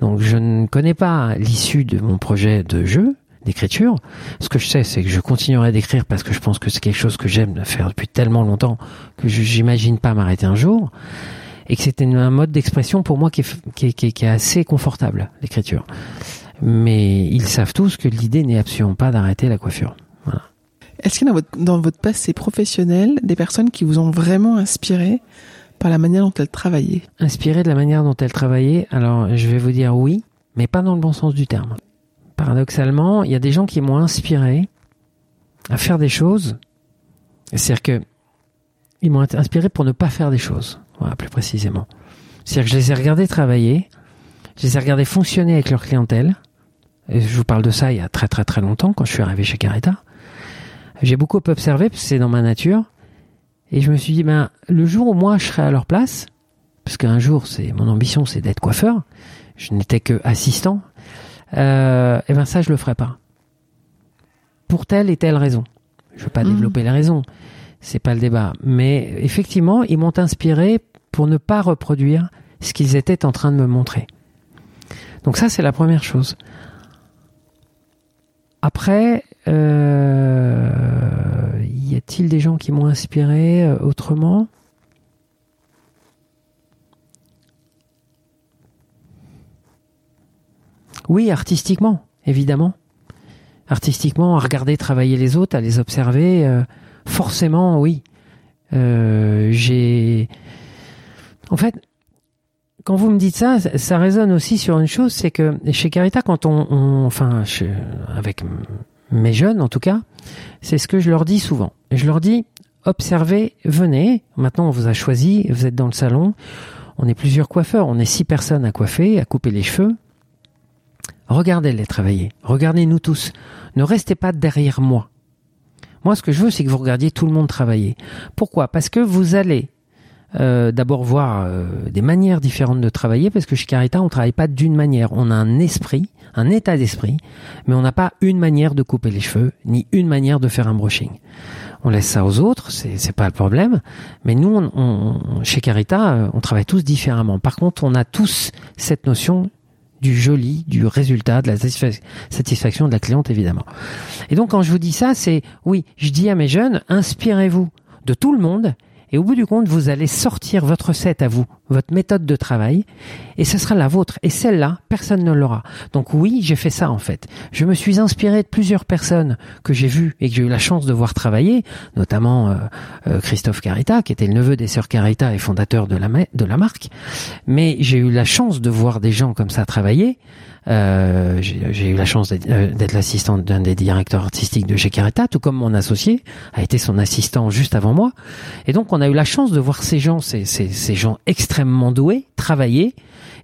Donc, je ne connais pas l'issue de mon projet de jeu, d'écriture. Ce que je sais, c'est que je continuerai d'écrire parce que je pense que c'est quelque chose que j'aime faire depuis tellement longtemps que j'imagine pas m'arrêter un jour et que c'était un mode d'expression pour moi qui est, qui, est, qui est, assez confortable, l'écriture. Mais ils savent tous que l'idée n'est absolument pas d'arrêter la coiffure. Voilà. Est-ce qu'il y a dans votre, dans votre passé professionnel des personnes qui vous ont vraiment inspiré par la manière dont elles travaillaient? Inspiré de la manière dont elles travaillaient Alors, je vais vous dire oui, mais pas dans le bon sens du terme. Paradoxalement, il y a des gens qui m'ont inspiré à faire des choses. C'est-à-dire que ils m'ont inspiré pour ne pas faire des choses. Plus précisément. C'est-à-dire que je les ai regardés travailler, je les ai regardés fonctionner avec leur clientèle. Et je vous parle de ça il y a très très très longtemps, quand je suis arrivé chez Carita. J'ai beaucoup observé, parce que c'est dans ma nature. Et je me suis dit, ben, le jour où moi je serai à leur place, parce qu'un jour, c'est mon ambition, c'est d'être coiffeur. Je n'étais que assistant. Euh, et ben ça, je le ferai pas. Pour telle et telle raison. Je ne veux pas mmh. développer les raisons. C'est pas le débat. Mais effectivement, ils m'ont inspiré pour ne pas reproduire ce qu'ils étaient en train de me montrer. Donc ça, c'est la première chose. Après, euh, y a-t-il des gens qui m'ont inspiré euh, autrement? Oui, artistiquement, évidemment. Artistiquement, à regarder travailler les autres, à les observer, euh, forcément, oui. j'ai en fait, quand vous me dites ça, ça résonne aussi sur une chose, c'est que chez Carita, quand on, enfin, avec mes jeunes en tout cas, c'est ce que je leur dis souvent. Je leur dis, observez, venez. Maintenant, on vous a choisi, vous êtes dans le salon. On est plusieurs coiffeurs, on est six personnes à coiffer, à couper les cheveux. Regardez-les travailler. Regardez-nous tous. Ne restez pas derrière moi. Moi, ce que je veux, c'est que vous regardiez tout le monde travailler. Pourquoi? Parce que vous allez euh, d'abord voir euh, des manières différentes de travailler, parce que chez Carita, on travaille pas d'une manière. On a un esprit, un état d'esprit, mais on n'a pas une manière de couper les cheveux, ni une manière de faire un brushing. On laisse ça aux autres, c'est, c'est pas le problème. Mais nous, on, chez Carita, euh, on travaille tous différemment. Par contre, on a tous cette notion du joli, du résultat, de la satisfaction de la cliente, évidemment. Et donc, quand je vous dis ça, c'est, oui, je dis à mes jeunes, inspirez-vous de tout le monde et au bout du compte, vous allez sortir votre recette à vous, votre méthode de travail, et ce sera la vôtre. Et celle-là, personne ne l'aura. Donc oui, j'ai fait ça en fait. Je me suis inspiré de plusieurs personnes que j'ai vues et que j'ai eu la chance de voir travailler, notamment euh, euh, Christophe Carita, qui était le neveu des sœurs Carita et fondateur de la, de la marque. Mais j'ai eu la chance de voir des gens comme ça travailler. Euh, j'ai eu la chance d'être euh, l'assistante d'un des directeurs artistiques de chez Caretta, tout comme mon associé a été son assistant juste avant moi. Et donc, on a eu la chance de voir ces gens, ces, ces, ces gens extrêmement doués, travailler.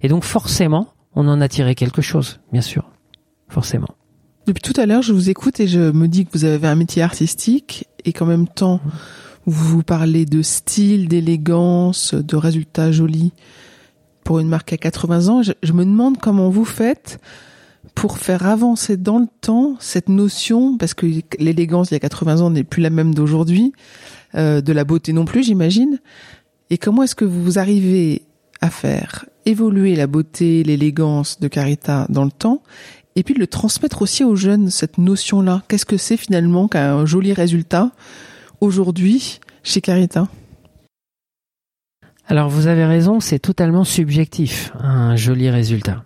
Et donc, forcément, on en a tiré quelque chose, bien sûr. Forcément. Depuis tout à l'heure, je vous écoute et je me dis que vous avez un métier artistique et qu'en même temps, vous parlez de style, d'élégance, de résultats jolis pour une marque à 80 ans. Je, me demande comment vous faites pour faire avancer dans le temps cette notion, parce que l'élégance il y a 80 ans n'est plus la même d'aujourd'hui, euh, de la beauté non plus, j'imagine. Et comment est-ce que vous arrivez à faire évoluer la beauté, l'élégance de Carita dans le temps, et puis de le transmettre aussi aux jeunes, cette notion-là? Qu'est-ce que c'est finalement qu'un joli résultat aujourd'hui chez Carita? Alors vous avez raison, c'est totalement subjectif, un joli résultat.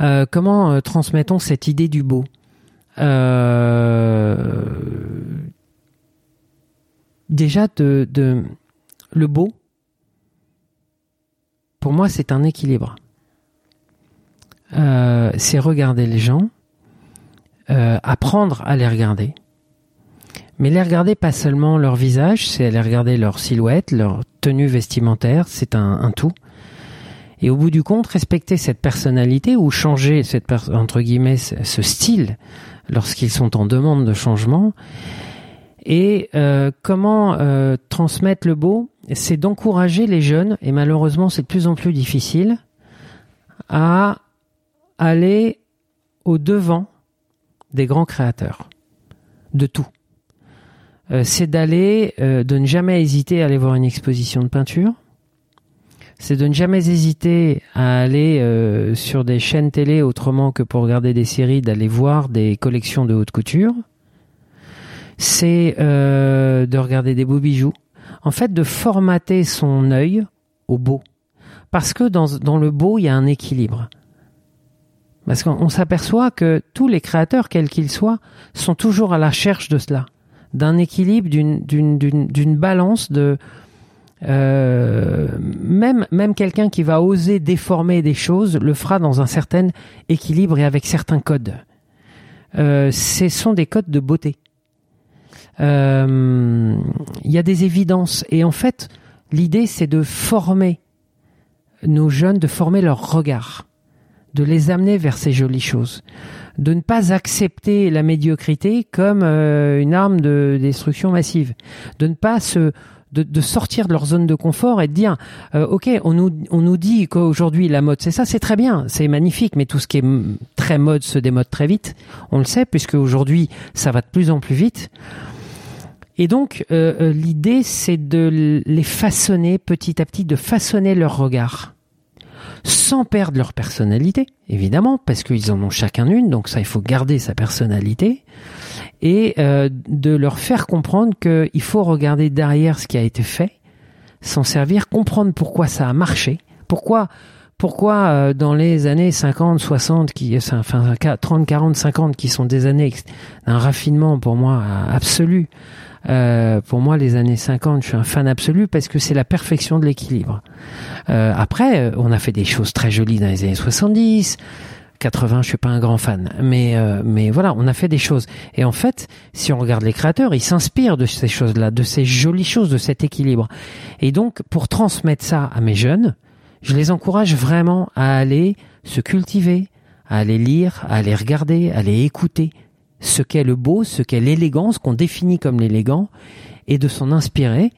Euh, comment euh, transmettons cette idée du beau? Euh, Déjà, de, le beau, pour moi, c'est un équilibre. c'est regarder les gens, apprendre à les regarder, mais les regarder pas seulement leur visage, c'est aller regarder leur silhouette, leur tenue vestimentaire, c'est un, tout. Et au bout du compte, respecter cette personnalité ou changer ce style lorsqu'ils sont en demande de changement. Et euh, comment euh, transmettre le beau, c'est d'encourager les jeunes, et malheureusement c'est de plus en plus difficile, à aller au devant des grands créateurs de tout. Euh, c'est d'aller, de ne jamais hésiter à aller voir une exposition de peinture. C'est de ne jamais hésiter à aller sur des chaînes télé autrement que pour regarder des séries, d'aller voir des collections de haute couture. C'est de regarder des beaux bijoux. En fait, de formater son œil au beau. Parce que dans, dans le beau, il y a un équilibre. Parce qu'on s'aperçoit que tous les créateurs, quels qu'ils soient, sont toujours à la recherche de cela d'un équilibre, d'une balance de euh, même même quelqu'un qui va oser déformer des choses le fera dans un certain équilibre et avec certains codes. Euh, ce sont des codes de beauté. Euh, y a des évidences. Et en fait, l'idée, c'est de former nos jeunes, de former leur regard, de les amener vers ces jolies choses, de ne pas accepter la médiocrité comme euh, une arme de destruction massive, de ne pas se de, sortir de leur zone de confort et de dire euh, ok on nous on nous dit qu'aujourd'hui la mode c'est ça c'est très bien c'est magnifique mais tout ce qui est très mode se démode très vite on le sait puisque aujourd'hui ça va de plus en plus vite et donc euh, euh, l'idée c'est de les façonner petit à petit de façonner leur regard sans perdre leur personnalité évidemment parce qu'ils en ont chacun une donc ça il faut garder sa personnalité et euh, de leur faire comprendre qu'il faut regarder derrière ce qui a été fait, s'en servir, comprendre pourquoi ça a marché, pourquoi pourquoi euh, dans les années 50, 60, qui, enfin 30, 40, 50, qui sont des années d'un raffinement pour moi absolu. Euh, pour moi, les années 50, je suis un fan absolu parce que c'est la perfection de l'équilibre. Euh, après, on a fait des choses très jolies dans les années 70. 80, je suis pas un grand fan, mais euh, mais voilà, on a fait des choses. Et en fait, si on regarde les créateurs, ils s'inspirent de ces choses-là, de ces jolies choses, de cet équilibre. Et donc, pour transmettre ça à mes jeunes, je les encourage vraiment à aller se cultiver, à aller lire, à aller regarder, à aller écouter ce qu'est le beau, ce qu'est l'élégance qu'on définit comme l'élégant, et de s'en inspirer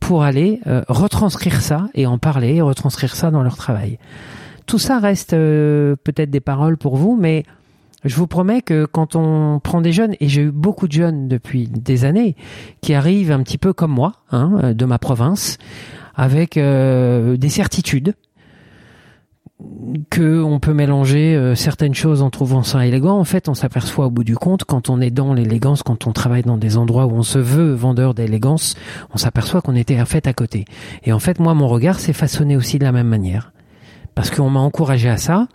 pour aller euh, retranscrire ça et en parler, et retranscrire ça dans leur travail. Tout ça reste euh, peut-être des paroles pour vous, mais je vous promets que quand on prend des jeunes, et j'ai eu beaucoup de jeunes depuis des années, qui arrivent un petit peu comme moi, hein, de ma province, avec euh, des certitudes, que on peut mélanger certaines choses en trouvant ça élégant. En fait, on s'aperçoit au bout du compte, quand on est dans l'élégance, quand on travaille dans des endroits où on se veut vendeur d'élégance, on s'aperçoit qu'on était en fait à côté. Et en fait, moi, mon regard s'est façonné aussi de la même manière parce qu'on m'a encouragé à ça,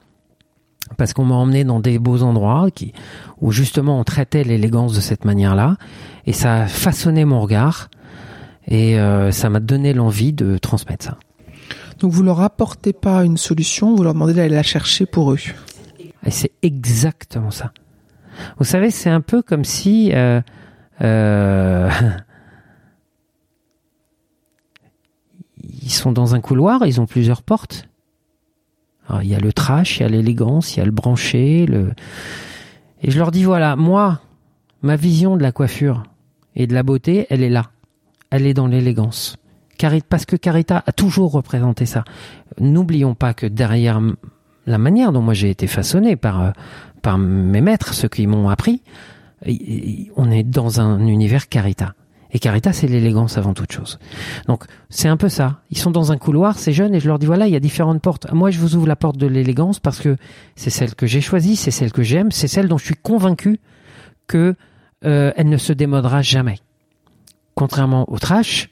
parce qu'on m'a emmené dans des beaux endroits qui, où justement on traitait l'élégance de cette manière-là, et ça a façonné mon regard, et euh, ça m'a donné l'envie de transmettre ça. Donc vous leur apportez pas une solution, vous leur demandez d'aller la chercher pour eux. C'est exactement ça. Vous savez, c'est un peu comme si euh, euh, ils sont dans un couloir, ils ont plusieurs portes, il y a le trash, il y a l'élégance, il y a le branché. Et je leur dis voilà, moi, ma vision de la coiffure et de la beauté, elle est là. Elle est dans l'élégance. Parce que Carita a toujours représenté ça. N'oublions pas que derrière la manière dont moi j'ai été façonné par, euh, par mes maîtres, ceux qui m'ont appris, on est dans un univers Carita. Et Caritas, c'est l'élégance avant toute chose. Donc, c'est un peu ça. Ils sont dans un couloir, ces jeunes, et je leur dis, voilà, il y a différentes portes. Moi, je vous ouvre la porte de l'élégance parce que c'est celle que j'ai choisie, c'est celle que j'aime, c'est celle dont je suis convaincu que euh, elle ne se démodera jamais. Contrairement au trash,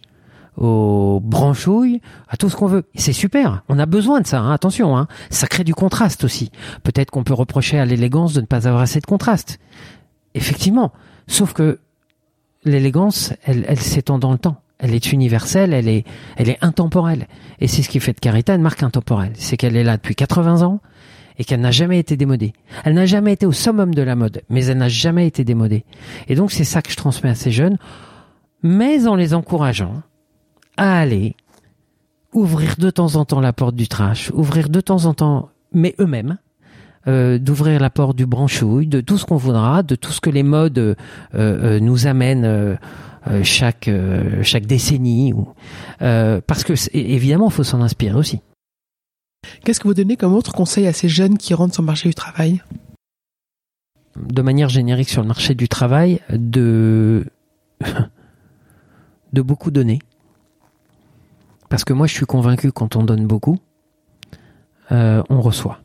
aux branchouilles, à tout ce qu'on veut. C'est super. On a besoin de ça. Hein. Attention, hein. ça crée du contraste aussi. Peut-être qu'on peut reprocher à l'élégance de ne pas avoir assez de contraste. Effectivement. Sauf que l'élégance, elle, elle s'étend dans le temps. Elle est universelle, elle est, elle est intemporelle. Et c'est ce qui fait de Carita une marque intemporelle. C'est qu'elle est là depuis 80 ans et qu'elle n'a jamais été démodée. Elle n'a jamais été au summum de la mode, mais elle n'a jamais été démodée. Et donc c'est ça que je transmets à ces jeunes, mais en les encourageant à aller ouvrir de temps en temps la porte du trash, ouvrir de temps en temps, mais eux-mêmes, euh, d'ouvrir la porte du branchouille, de tout ce qu'on voudra, de tout ce que les modes euh, euh, nous amènent chaque chaque décennie, ou, parce que évidemment, il faut s'en inspirer aussi. Qu'est-ce que vous donnez comme autre conseil à ces jeunes qui rentrent sur le marché du travail? De manière générique sur le marché du travail, de de beaucoup donner. Parce que moi, je suis convaincu quand on donne beaucoup, on reçoit.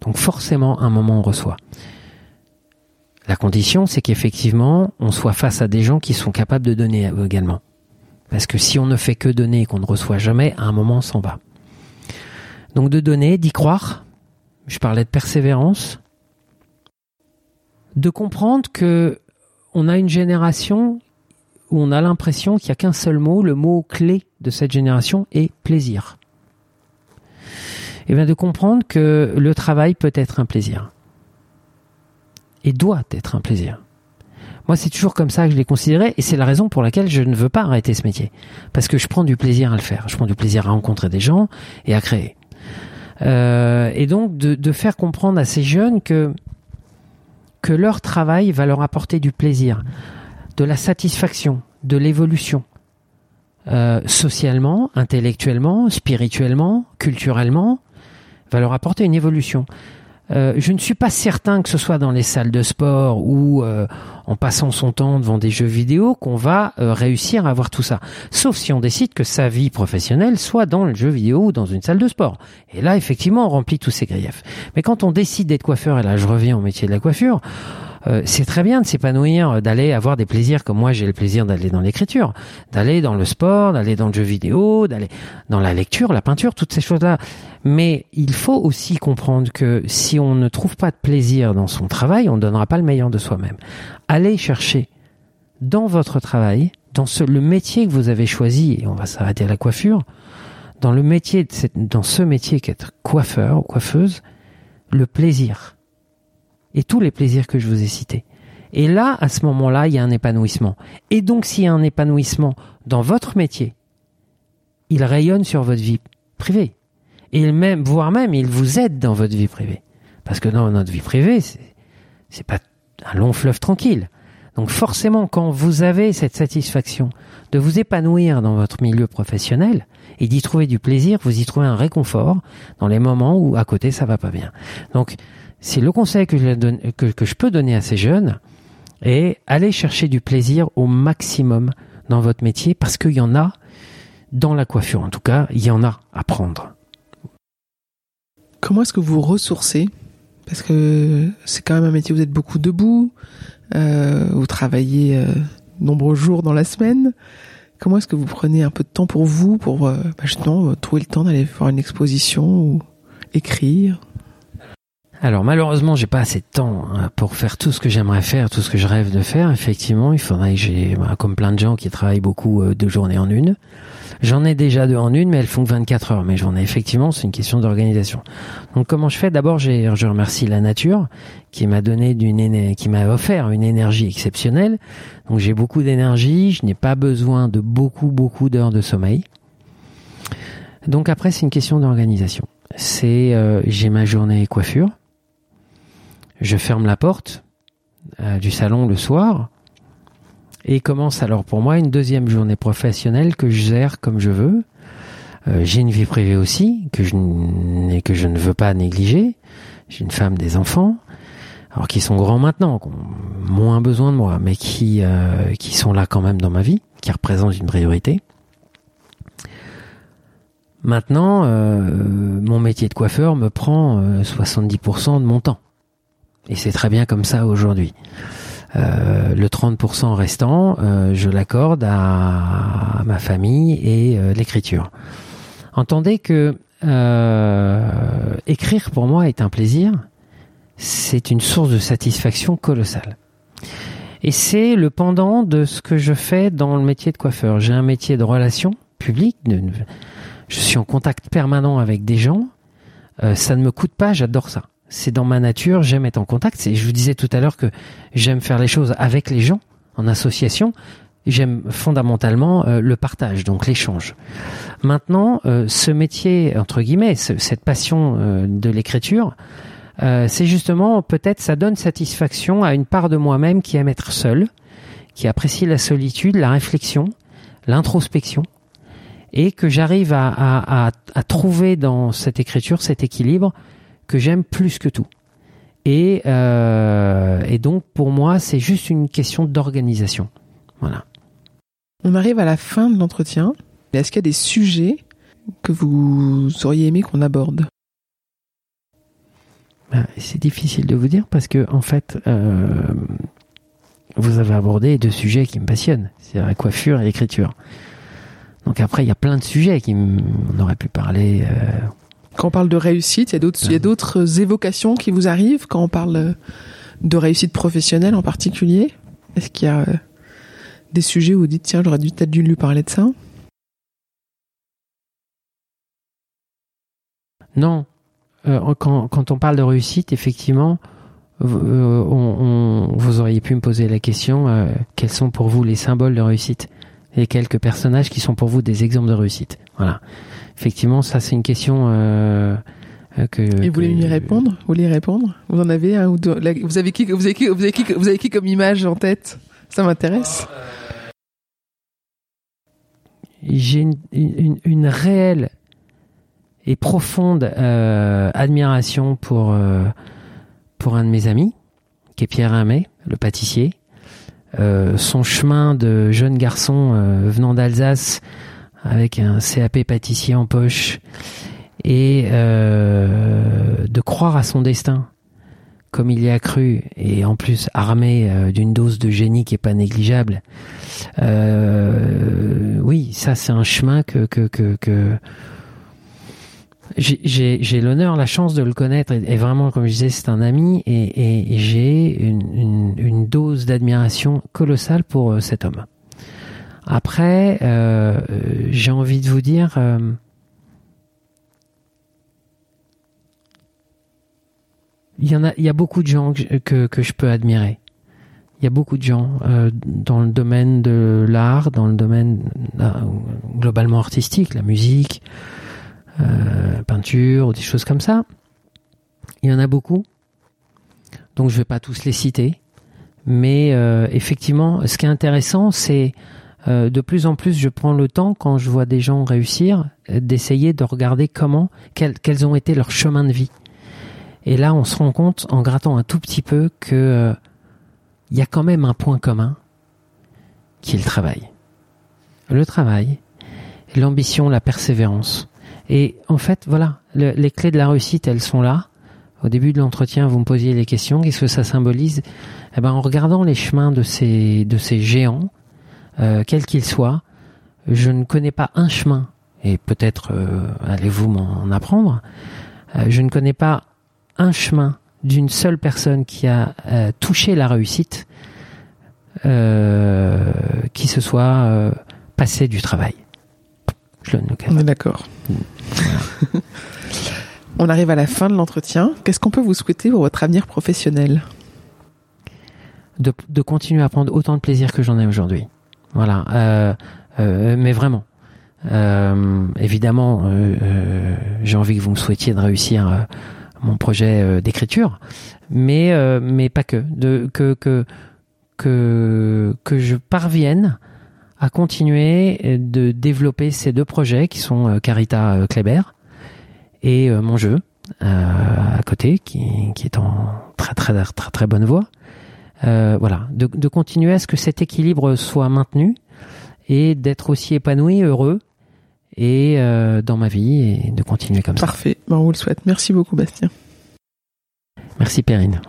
Donc forcément, à un moment, on reçoit. La condition, c'est qu'effectivement, on soit face à des gens qui sont capables de donner également. Parce que si on ne fait que donner et qu'on ne reçoit jamais, à un moment, on s'en va. Donc de donner, d'y croire. Je parlais de persévérance. De comprendre que on a une génération où on a l'impression qu'il n'y a qu'un seul mot, le mot clé de cette génération est plaisir et eh bien de comprendre que le travail peut être un plaisir et doit être un plaisir. Moi, c'est toujours comme ça que je l'ai considéré, et c'est la raison pour laquelle je ne veux pas arrêter ce métier, parce que je prends du plaisir à le faire. Je prends du plaisir à rencontrer des gens et à créer. Euh, et donc de, faire comprendre à ces jeunes que leur travail va leur apporter du plaisir, de la satisfaction, de l'évolution, euh, socialement, intellectuellement, spirituellement, culturellement, va leur apporter une évolution. Euh, je ne suis pas certain que ce soit dans les salles de sport ou euh, en passant son temps devant des jeux vidéo qu'on va euh, réussir à avoir tout ça. Sauf si on décide que sa vie professionnelle soit dans le jeu vidéo ou dans une salle de sport. Et là, effectivement, on remplit tous ces griefs. Mais quand on décide d'être coiffeur, et là je reviens au métier de la coiffure, euh, c'est très bien de s'épanouir, euh, d'aller avoir des plaisirs comme moi j'ai le plaisir d'aller dans l'écriture, d'aller dans le sport, d'aller dans le jeu vidéo, d'aller dans la lecture, la peinture, toutes ces choses-là. Mais il faut aussi comprendre que si on ne trouve pas de plaisir dans son travail, on ne donnera pas le meilleur de soi-même. Allez chercher dans votre travail, dans ce, le métier que vous avez choisi, et on va s'arrêter à la coiffure, dans le métier, dans ce métier qu'être coiffeur ou coiffeuse, le plaisir et tous les plaisirs que je vous ai cités. Et là, à ce moment-là, il y a un épanouissement. Et donc, s'il y a un épanouissement dans votre métier, il rayonne sur votre vie privée. Et même, voire même, il vous aide dans votre vie privée. Parce que dans notre vie privée, c'est pas un long fleuve tranquille. Donc forcément, quand vous avez cette satisfaction de vous épanouir dans votre milieu professionnel et d'y trouver du plaisir, vous y trouvez un réconfort dans les moments où à côté ça va pas bien. Donc c'est le conseil que je, peux donner à ces jeunes et aller chercher du plaisir au maximum dans votre métier parce qu'il y en a dans la coiffure en tout cas, il y en a à prendre. Comment est-ce que vous ressourcez? Parce que c'est quand même un métier où vous êtes beaucoup debout, euh, vous travaillez euh, nombreux jours dans la semaine. Comment est-ce que vous prenez un peu de temps pour vous, pour euh, bah justement trouver le temps d'aller faire une exposition ou écrire? Alors malheureusement, j'ai pas assez de temps hein, pour faire tout ce que j'aimerais faire, tout ce que je rêve de faire. Effectivement, il faudrait que j'ai, bah, comme plein de gens qui travaillent beaucoup euh, deux journées en une. J'en ai déjà deux en une, mais elles font 24 heures. Mais j'en ai effectivement, c'est une question d'organisation. Donc comment je fais? D'abord, je remercie la nature qui m'a donné d'une, qui m'a offert une énergie exceptionnelle. Donc j'ai beaucoup d'énergie, je n'ai pas besoin de beaucoup beaucoup d'heures de sommeil. Donc après, c'est une question d'organisation. C'est euh, j'ai ma journée coiffure je ferme la porte euh, du salon le soir et commence alors pour moi une deuxième journée professionnelle que je gère comme je veux. Euh, j'ai une vie privée aussi que je, que je ne veux pas négliger. J'ai une femme, des enfants, alors qui sont grands maintenant, qui ont moins besoin de moi, mais qui euh, qui sont là quand même dans ma vie, qui représentent une priorité. Maintenant, mon métier de coiffeur me prend 70% de mon temps. Et c'est très bien comme ça aujourd'hui. Euh, le 30% restant, euh, je l'accorde à, ma famille et euh, l'écriture. Entendez que écrire pour moi est un plaisir, c'est une source de satisfaction colossale. Et c'est le pendant de ce que je fais dans le métier de coiffeur. J'ai un métier de relation publique, je suis en contact permanent avec des gens, ça ne me coûte pas, j'adore ça c'est dans ma nature, j'aime être en contact. Je vous disais tout à l'heure que j'aime faire les choses avec les gens, en association. J'aime fondamentalement euh, le partage, donc l'échange. Maintenant, euh, ce métier, entre guillemets, cette passion euh, de l'écriture, c'est justement, peut-être, ça donne satisfaction à une part de moi-même qui aime être seul, qui apprécie la solitude, la réflexion, l'introspection, et que j'arrive à, à, à trouver dans cette écriture cet équilibre que j'aime plus que tout. Et, euh, et donc pour moi, c'est juste une question d'organisation. Voilà. On arrive à la fin de l'entretien. Est-ce qu'il y a des sujets que vous auriez aimé qu'on aborde? Ben, C'est difficile de vous dire parce que en fait, euh, vous avez abordé deux sujets qui me passionnent, c'est la coiffure et l'écriture. Donc après, il y a plein de sujets qui on aurait pu parler. Euh, quand on parle de réussite, il y a d'autres, évocations qui vous arrivent quand on parle de réussite professionnelle en particulier? Est-ce qu'il y a euh, des sujets où vous dites tiens j'aurais dû peut-être dû lui parler de ça? Non. Euh, quand, on parle de réussite, effectivement, euh, vous auriez pu me poser la question euh, quels sont pour vous les symboles de réussite? Et quelques personnages qui sont pour vous des exemples de réussite. Voilà. Effectivement, ça c'est une question euh, que. Et vous voulez y répondre? Vous voulez y répondre? Vous en avez un ou deux? Vous avez qui Vous avez qui Vous avez qui Vous avez qui comme image en tête? Ça m'intéresse. J'ai une, une, une, réelle et profonde euh, admiration pour euh, pour un de mes amis, qui est Pierre Hermé, le pâtissier. Euh, son chemin de jeune garçon euh, venant d'Alsace avec un CAP pâtissier en poche et euh, de croire à son destin comme il y a cru et en plus armé euh, d'une dose de génie qui est pas négligeable. Euh, oui, ça c'est un chemin que que que, que j'ai l'honneur, la chance de le connaître et, vraiment, comme je disais, c'est un ami et, j'ai une, dose d'admiration colossale pour cet homme. Après, euh, j'ai envie de vous dire, euh, il y a, beaucoup de gens que, que, je peux admirer. Il y a beaucoup de gens euh, dans le domaine de l'art, dans le domaine euh, globalement artistique, la musique, euh, peinture des choses comme ça. Il y en a beaucoup. Donc je vais pas tous les citer. Mais euh, effectivement, ce qui est intéressant, c'est euh, de plus en plus, je prends le temps, quand je vois des gens réussir, d'essayer de regarder comment, quels, quels ont été leurs chemins de vie. Et là, on se rend compte, en grattant un tout petit peu, que il y a quand même un point commun, qui est le travail. Le travail, l'ambition, la persévérance. Et en fait, voilà, le, les clés de la réussite, elles sont là. Au début de l'entretien, vous me posiez les questions. Qu'est-ce que ça symbolise? Eh ben, en regardant les chemins de ces de ces géants, euh, quels qu'ils soient, je ne connais pas un chemin. Et peut-être euh, allez-vous m'en apprendre. Euh, je ne connais pas un chemin d'une seule personne qui a euh, touché la réussite, euh, qui se soit euh, passé du travail. Je le On est d'accord. Voilà. On arrive à la fin de l'entretien. Qu'est-ce qu'on peut vous souhaiter pour votre avenir professionnel? De, de, continuer à prendre autant de plaisir que j'en ai aujourd'hui. Voilà. Euh, euh, mais vraiment. Euh, évidemment, j'ai envie que vous me souhaitiez de réussir mon projet d'écriture, mais mais pas que. De, que que que que je parvienne à continuer de développer ces deux projets qui sont Carita Kleber et euh, mon jeu euh, à côté qui, qui est en très très très très bonne voie. Euh, voilà, de, de continuer à ce que cet équilibre soit maintenu et d'être aussi épanoui, heureux et euh, dans ma vie et de continuer comme Parfait. ça. Parfait, bon, on vous le souhaite. Merci beaucoup Bastien. Merci Perrine.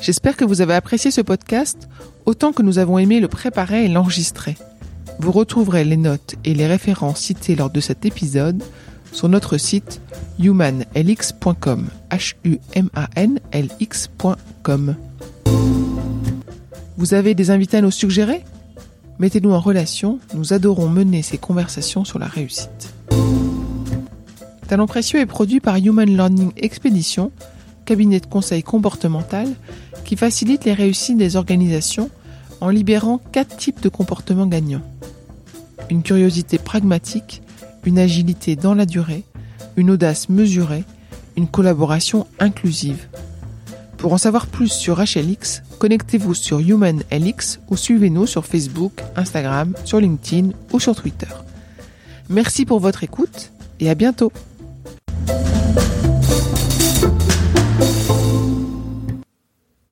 J'espère que vous avez apprécié ce podcast autant que nous avons aimé le préparer et l'enregistrer. Vous retrouverez les notes et les références citées lors de cet épisode sur notre site humanlx.com. H-U-M-A-N-L-X.com. Vous avez des invités à nous suggérer? Mettez-nous en relation, nous adorons mener ces conversations sur la réussite. Talent précieux est produit par Human Learning Expedition, cabinet de conseil comportemental qui facilite les réussites des organisations en libérant quatre types de comportements gagnants une curiosité pragmatique, une agilité dans la durée, une audace mesurée, une collaboration inclusive. Pour en savoir plus sur HLX, connectez-vous sur HumanLX ou suivez-nous sur Facebook, Instagram, sur LinkedIn ou sur Twitter. Merci pour votre écoute et à bientôt.